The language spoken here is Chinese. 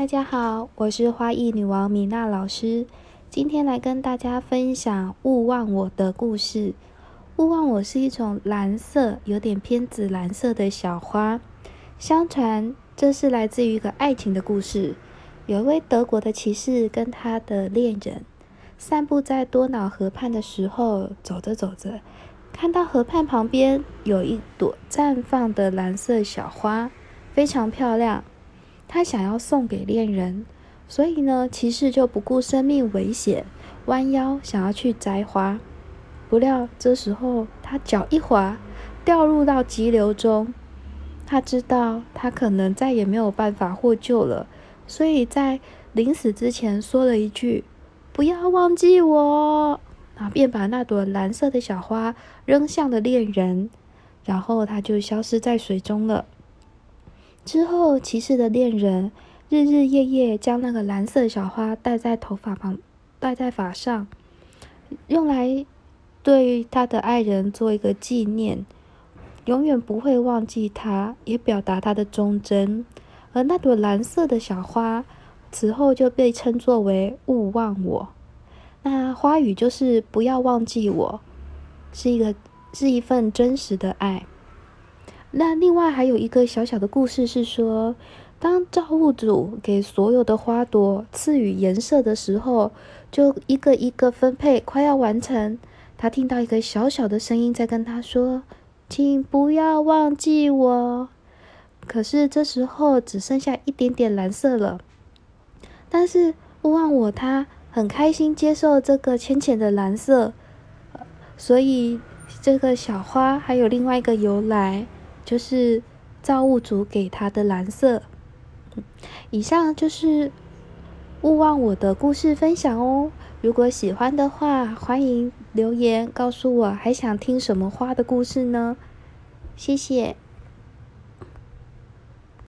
大家好，我是花艺女王米娜老师，今天来跟大家分享“勿忘我”的故事。勿忘我是一种蓝色，有点偏紫蓝色的小花。相传这是来自于一个爱情的故事。有一位德国的骑士跟他的恋人散步在多瑙河畔的时候，走着走着，看到河畔旁边有一朵绽放的蓝色小花，非常漂亮。他想要送给恋人，所以呢，骑士就不顾生命危险，弯腰想要去摘花。不料这时候他脚一滑，掉入到急流中。他知道他可能再也没有办法获救了，所以在临死之前说了一句：“不要忘记我。”啊便把那朵蓝色的小花扔向了恋人，然后他就消失在水中了。之后，骑士的恋人日日夜夜将那个蓝色小花戴在头发旁，戴在发上，用来对他的爱人做一个纪念，永远不会忘记他，也表达他的忠贞。而那朵蓝色的小花，此后就被称作为“勿忘我”。那花语就是“不要忘记我”，是一个是一份真实的爱。那另外还有一个小小的故事是说，当造物主给所有的花朵赐予颜色的时候，就一个一个分配，快要完成。他听到一个小小的声音在跟他说：“请不要忘记我。”可是这时候只剩下一点点蓝色了。但是勿忘我，他很开心接受这个浅浅的蓝色，所以这个小花还有另外一个由来。就是造物主给他的蓝色。以上就是勿忘我的故事分享哦。如果喜欢的话，欢迎留言告诉我，还想听什么花的故事呢？谢谢。